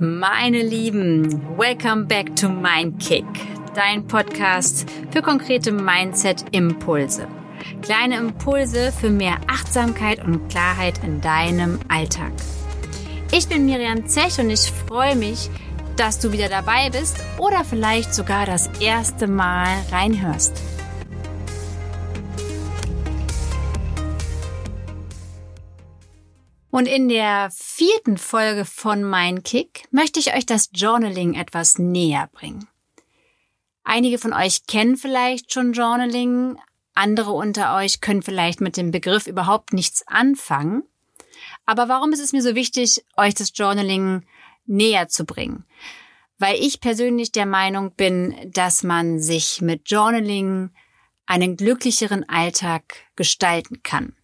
Meine Lieben, welcome back to Mindkick, dein Podcast für konkrete Mindset-Impulse. Kleine Impulse für mehr Achtsamkeit und Klarheit in deinem Alltag. Ich bin Miriam Zech und ich freue mich, dass du wieder dabei bist oder vielleicht sogar das erste Mal reinhörst. Und in der vierten Folge von Mein Kick möchte ich euch das Journaling etwas näher bringen. Einige von euch kennen vielleicht schon Journaling, andere unter euch können vielleicht mit dem Begriff überhaupt nichts anfangen. Aber warum ist es mir so wichtig, euch das Journaling näher zu bringen? Weil ich persönlich der Meinung bin, dass man sich mit Journaling einen glücklicheren Alltag gestalten kann.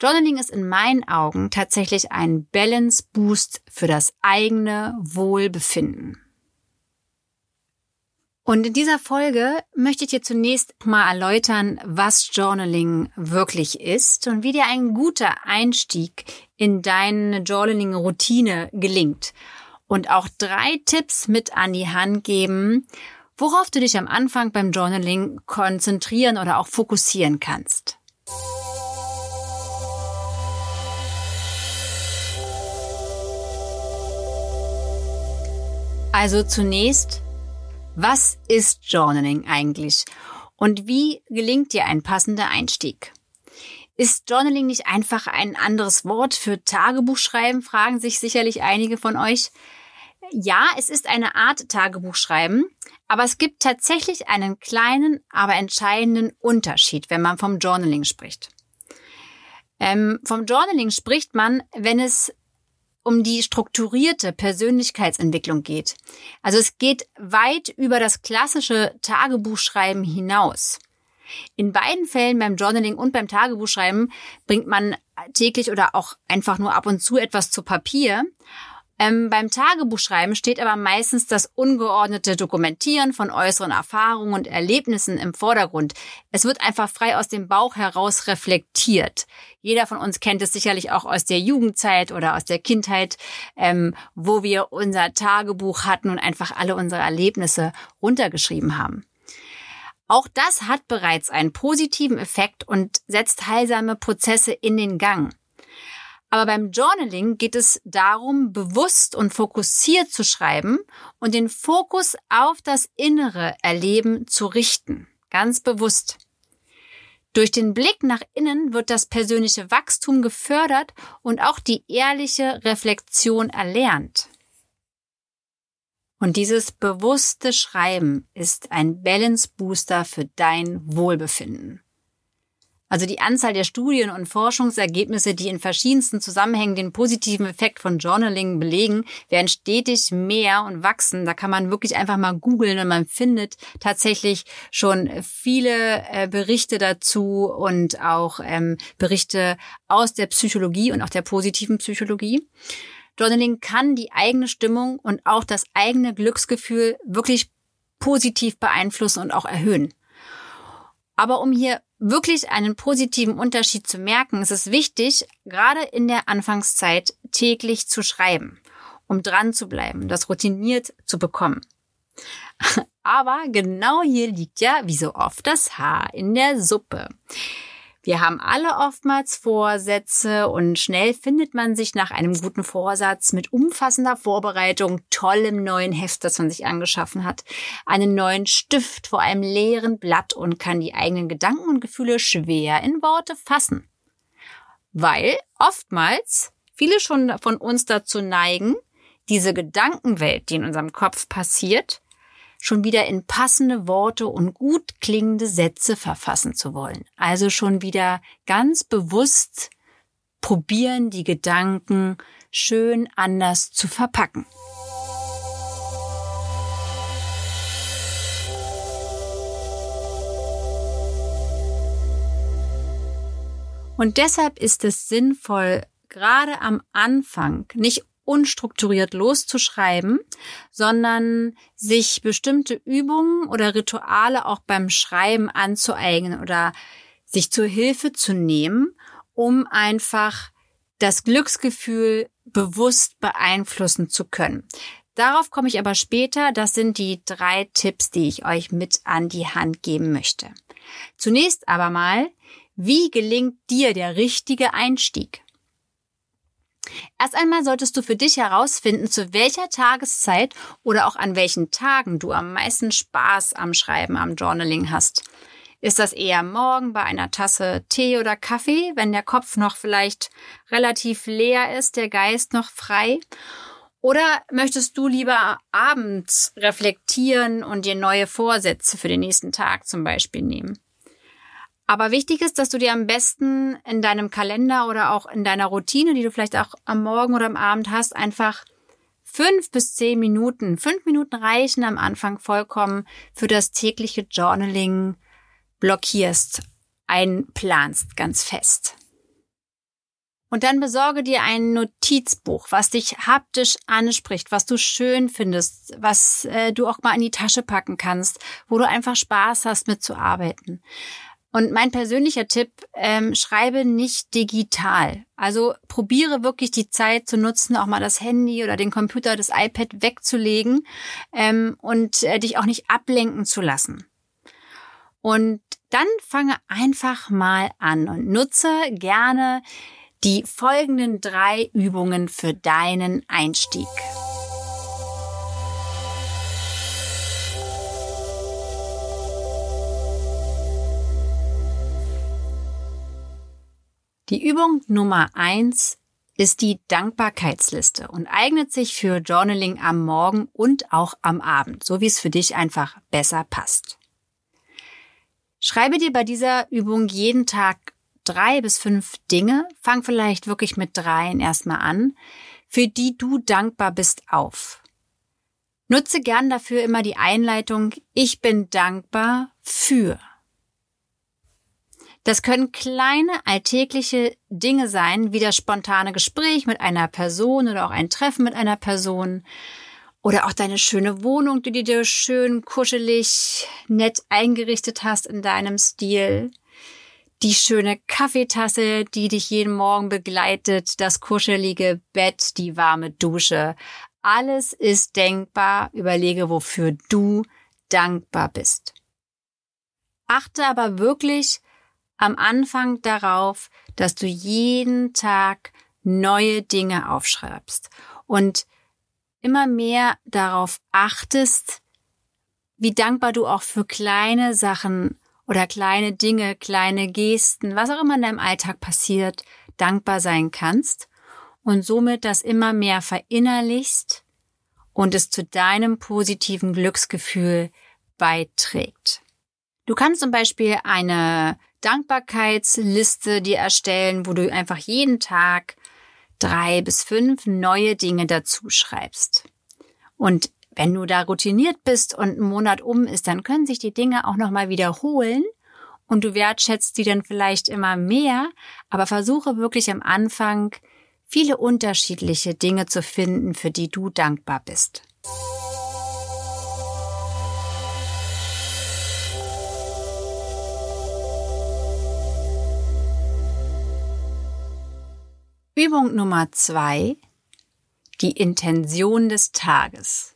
Journaling ist in meinen Augen tatsächlich ein Balance Boost für das eigene Wohlbefinden. Und in dieser Folge möchte ich dir zunächst mal erläutern, was Journaling wirklich ist und wie dir ein guter Einstieg in deine Journaling-Routine gelingt. Und auch drei Tipps mit an die Hand geben, worauf du dich am Anfang beim Journaling konzentrieren oder auch fokussieren kannst. Also zunächst, was ist Journaling eigentlich? Und wie gelingt dir ein passender Einstieg? Ist Journaling nicht einfach ein anderes Wort für Tagebuchschreiben, fragen sich sicherlich einige von euch. Ja, es ist eine Art Tagebuchschreiben, aber es gibt tatsächlich einen kleinen, aber entscheidenden Unterschied, wenn man vom Journaling spricht. Ähm, vom Journaling spricht man, wenn es um die strukturierte Persönlichkeitsentwicklung geht. Also es geht weit über das klassische Tagebuchschreiben hinaus. In beiden Fällen beim Journaling und beim Tagebuchschreiben bringt man täglich oder auch einfach nur ab und zu etwas zu Papier. Ähm, beim Tagebuchschreiben steht aber meistens das ungeordnete Dokumentieren von äußeren Erfahrungen und Erlebnissen im Vordergrund. Es wird einfach frei aus dem Bauch heraus reflektiert. Jeder von uns kennt es sicherlich auch aus der Jugendzeit oder aus der Kindheit, ähm, wo wir unser Tagebuch hatten und einfach alle unsere Erlebnisse runtergeschrieben haben. Auch das hat bereits einen positiven Effekt und setzt heilsame Prozesse in den Gang. Aber beim Journaling geht es darum, bewusst und fokussiert zu schreiben und den Fokus auf das innere Erleben zu richten. Ganz bewusst. Durch den Blick nach innen wird das persönliche Wachstum gefördert und auch die ehrliche Reflexion erlernt. Und dieses bewusste Schreiben ist ein Balance Booster für dein Wohlbefinden. Also die Anzahl der Studien und Forschungsergebnisse, die in verschiedensten Zusammenhängen den positiven Effekt von Journaling belegen, werden stetig mehr und wachsen. Da kann man wirklich einfach mal googeln und man findet tatsächlich schon viele äh, Berichte dazu und auch ähm, Berichte aus der Psychologie und auch der positiven Psychologie. Journaling kann die eigene Stimmung und auch das eigene Glücksgefühl wirklich positiv beeinflussen und auch erhöhen. Aber um hier wirklich einen positiven Unterschied zu merken, ist es wichtig, gerade in der Anfangszeit täglich zu schreiben, um dran zu bleiben, das routiniert zu bekommen. Aber genau hier liegt ja, wie so oft, das Haar in der Suppe. Wir haben alle oftmals Vorsätze und schnell findet man sich nach einem guten Vorsatz mit umfassender Vorbereitung, tollem neuen Heft, das man sich angeschaffen hat, einen neuen Stift vor einem leeren Blatt und kann die eigenen Gedanken und Gefühle schwer in Worte fassen. Weil oftmals viele schon von uns dazu neigen, diese Gedankenwelt, die in unserem Kopf passiert, schon wieder in passende Worte und gut klingende Sätze verfassen zu wollen. Also schon wieder ganz bewusst probieren, die Gedanken schön anders zu verpacken. Und deshalb ist es sinnvoll, gerade am Anfang nicht unstrukturiert loszuschreiben, sondern sich bestimmte Übungen oder Rituale auch beim Schreiben anzueignen oder sich zur Hilfe zu nehmen, um einfach das Glücksgefühl bewusst beeinflussen zu können. Darauf komme ich aber später. Das sind die drei Tipps, die ich euch mit an die Hand geben möchte. Zunächst aber mal, wie gelingt dir der richtige Einstieg? Erst einmal solltest du für dich herausfinden, zu welcher Tageszeit oder auch an welchen Tagen du am meisten Spaß am Schreiben, am Journaling hast. Ist das eher morgen bei einer Tasse Tee oder Kaffee, wenn der Kopf noch vielleicht relativ leer ist, der Geist noch frei? Oder möchtest du lieber abends reflektieren und dir neue Vorsätze für den nächsten Tag zum Beispiel nehmen? Aber wichtig ist, dass du dir am besten in deinem Kalender oder auch in deiner Routine, die du vielleicht auch am Morgen oder am Abend hast, einfach fünf bis zehn Minuten, fünf Minuten reichen am Anfang vollkommen für das tägliche Journaling blockierst, einplanst ganz fest. Und dann besorge dir ein Notizbuch, was dich haptisch anspricht, was du schön findest, was äh, du auch mal in die Tasche packen kannst, wo du einfach Spaß hast mitzuarbeiten. Und mein persönlicher Tipp, ähm, schreibe nicht digital. Also probiere wirklich die Zeit zu nutzen, auch mal das Handy oder den Computer, das iPad wegzulegen ähm, und äh, dich auch nicht ablenken zu lassen. Und dann fange einfach mal an und nutze gerne die folgenden drei Übungen für deinen Einstieg. Die Übung Nummer eins ist die Dankbarkeitsliste und eignet sich für Journaling am Morgen und auch am Abend, so wie es für dich einfach besser passt. Schreibe dir bei dieser Übung jeden Tag drei bis fünf Dinge, fang vielleicht wirklich mit dreien erstmal an, für die du dankbar bist auf. Nutze gern dafür immer die Einleitung Ich bin dankbar für. Das können kleine alltägliche Dinge sein, wie das spontane Gespräch mit einer Person oder auch ein Treffen mit einer Person oder auch deine schöne Wohnung, die du dir schön kuschelig, nett eingerichtet hast in deinem Stil die schöne Kaffeetasse, die dich jeden Morgen begleitet, das kuschelige Bett, die warme Dusche. Alles ist denkbar. Überlege, wofür du dankbar bist. Achte aber wirklich am Anfang darauf, dass du jeden Tag neue Dinge aufschreibst und immer mehr darauf achtest, wie dankbar du auch für kleine Sachen oder kleine Dinge, kleine Gesten, was auch immer in deinem Alltag passiert, dankbar sein kannst und somit das immer mehr verinnerlichst und es zu deinem positiven Glücksgefühl beiträgt. Du kannst zum Beispiel eine Dankbarkeitsliste dir erstellen, wo du einfach jeden Tag drei bis fünf neue Dinge dazu schreibst. Und wenn du da routiniert bist und ein Monat um ist, dann können sich die Dinge auch nochmal wiederholen und du wertschätzt sie dann vielleicht immer mehr, aber versuche wirklich am Anfang viele unterschiedliche Dinge zu finden, für die du dankbar bist. Übung Nummer zwei. Die Intention des Tages.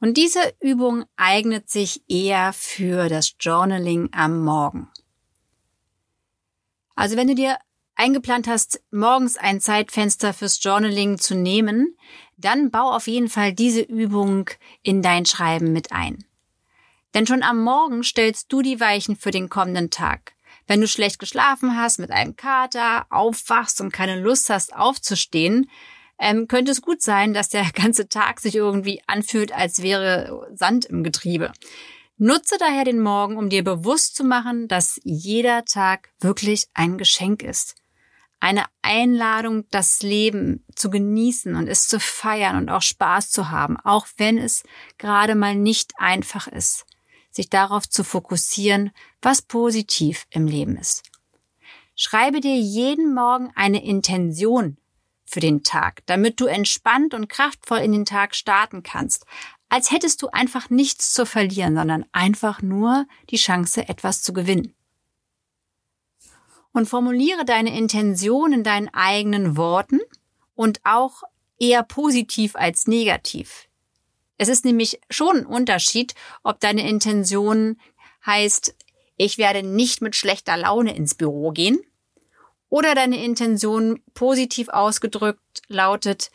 Und diese Übung eignet sich eher für das Journaling am Morgen. Also wenn du dir eingeplant hast, morgens ein Zeitfenster fürs Journaling zu nehmen, dann bau auf jeden Fall diese Übung in dein Schreiben mit ein. Denn schon am Morgen stellst du die Weichen für den kommenden Tag. Wenn du schlecht geschlafen hast, mit einem Kater, aufwachst und keine Lust hast aufzustehen, ähm, könnte es gut sein, dass der ganze Tag sich irgendwie anfühlt, als wäre Sand im Getriebe. Nutze daher den Morgen, um dir bewusst zu machen, dass jeder Tag wirklich ein Geschenk ist. Eine Einladung, das Leben zu genießen und es zu feiern und auch Spaß zu haben, auch wenn es gerade mal nicht einfach ist, sich darauf zu fokussieren, was positiv im Leben ist. Schreibe dir jeden Morgen eine Intention für den Tag, damit du entspannt und kraftvoll in den Tag starten kannst, als hättest du einfach nichts zu verlieren, sondern einfach nur die Chance, etwas zu gewinnen. Und formuliere deine Intention in deinen eigenen Worten und auch eher positiv als negativ. Es ist nämlich schon ein Unterschied, ob deine Intention heißt, ich werde nicht mit schlechter Laune ins Büro gehen, oder deine Intention positiv ausgedrückt lautet,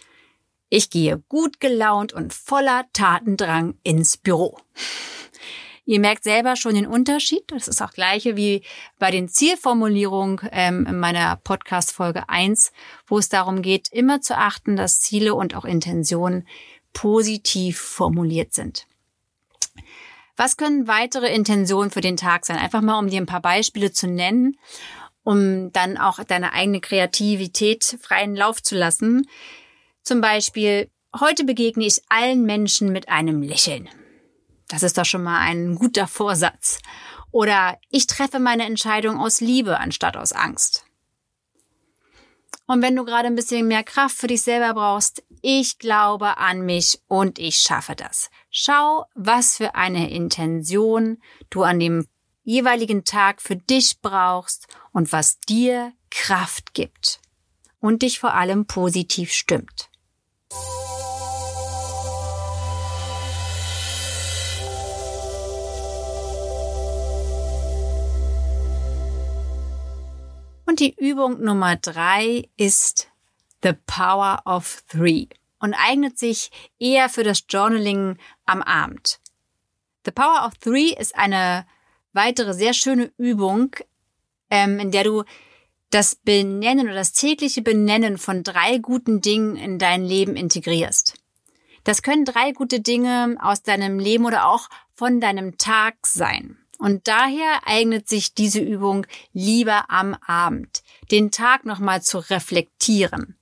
ich gehe gut gelaunt und voller Tatendrang ins Büro. Ihr merkt selber schon den Unterschied. Das ist auch gleiche wie bei den Zielformulierungen ähm, in meiner Podcast-Folge 1, wo es darum geht, immer zu achten, dass Ziele und auch Intentionen positiv formuliert sind. Was können weitere Intentionen für den Tag sein? Einfach mal, um dir ein paar Beispiele zu nennen, um dann auch deine eigene Kreativität freien Lauf zu lassen. Zum Beispiel, heute begegne ich allen Menschen mit einem Lächeln. Das ist doch schon mal ein guter Vorsatz. Oder ich treffe meine Entscheidung aus Liebe anstatt aus Angst. Und wenn du gerade ein bisschen mehr Kraft für dich selber brauchst, ich glaube an mich und ich schaffe das. Schau, was für eine Intention du an dem jeweiligen Tag für dich brauchst und was dir Kraft gibt und dich vor allem positiv stimmt. Die Übung Nummer drei ist The Power of Three und eignet sich eher für das Journaling am Abend. The Power of Three ist eine weitere sehr schöne Übung, ähm, in der du das Benennen oder das tägliche Benennen von drei guten Dingen in dein Leben integrierst. Das können drei gute Dinge aus deinem Leben oder auch von deinem Tag sein. Und daher eignet sich diese Übung lieber am Abend, den Tag nochmal zu reflektieren.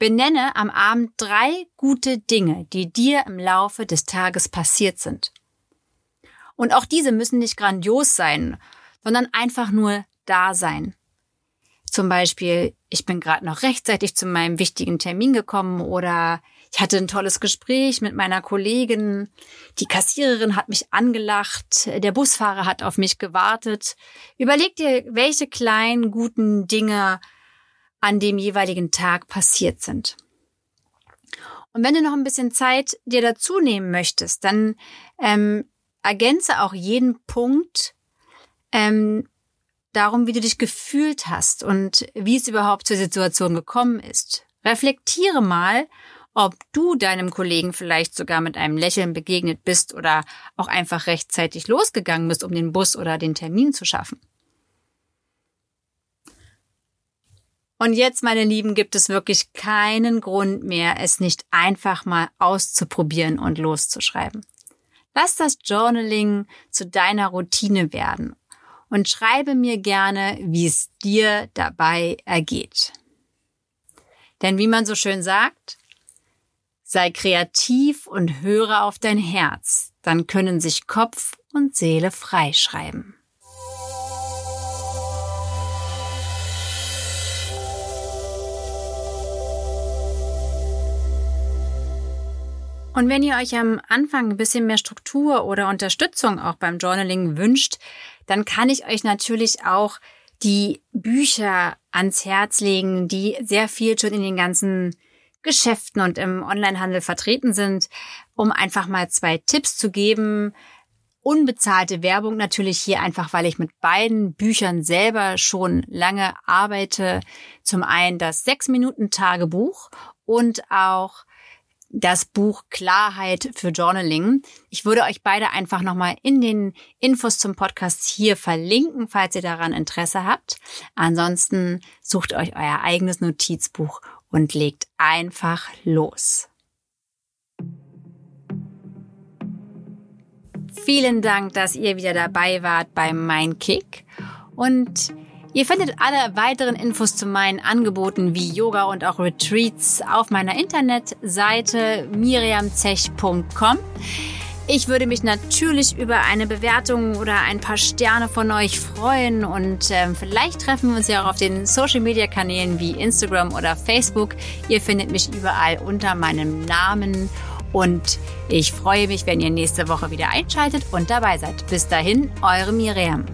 Benenne am Abend drei gute Dinge, die dir im Laufe des Tages passiert sind. Und auch diese müssen nicht grandios sein, sondern einfach nur da sein. Zum Beispiel, ich bin gerade noch rechtzeitig zu meinem wichtigen Termin gekommen oder ich hatte ein tolles Gespräch mit meiner Kollegin. Die Kassiererin hat mich angelacht. Der Busfahrer hat auf mich gewartet. Überleg dir, welche kleinen guten Dinge an dem jeweiligen Tag passiert sind. Und wenn du noch ein bisschen Zeit dir dazu nehmen möchtest, dann ähm, ergänze auch jeden Punkt ähm, darum, wie du dich gefühlt hast und wie es überhaupt zur Situation gekommen ist. Reflektiere mal ob du deinem Kollegen vielleicht sogar mit einem Lächeln begegnet bist oder auch einfach rechtzeitig losgegangen bist, um den Bus oder den Termin zu schaffen. Und jetzt, meine Lieben, gibt es wirklich keinen Grund mehr, es nicht einfach mal auszuprobieren und loszuschreiben. Lass das Journaling zu deiner Routine werden und schreibe mir gerne, wie es dir dabei ergeht. Denn wie man so schön sagt, Sei kreativ und höre auf dein Herz, dann können sich Kopf und Seele freischreiben. Und wenn ihr euch am Anfang ein bisschen mehr Struktur oder Unterstützung auch beim Journaling wünscht, dann kann ich euch natürlich auch die Bücher ans Herz legen, die sehr viel schon in den ganzen Geschäften und im Onlinehandel vertreten sind, um einfach mal zwei Tipps zu geben. Unbezahlte Werbung natürlich hier einfach, weil ich mit beiden Büchern selber schon lange arbeite. Zum einen das Sechs-Minuten-Tagebuch und auch das Buch Klarheit für Journaling. Ich würde euch beide einfach nochmal in den Infos zum Podcast hier verlinken, falls ihr daran Interesse habt. Ansonsten sucht euch euer eigenes Notizbuch und legt einfach los. Vielen Dank, dass ihr wieder dabei wart bei Mein Kick und Ihr findet alle weiteren Infos zu meinen Angeboten wie Yoga und auch Retreats auf meiner Internetseite miriamzech.com. Ich würde mich natürlich über eine Bewertung oder ein paar Sterne von euch freuen und äh, vielleicht treffen wir uns ja auch auf den Social Media Kanälen wie Instagram oder Facebook. Ihr findet mich überall unter meinem Namen und ich freue mich, wenn ihr nächste Woche wieder einschaltet und dabei seid. Bis dahin, eure Miriam.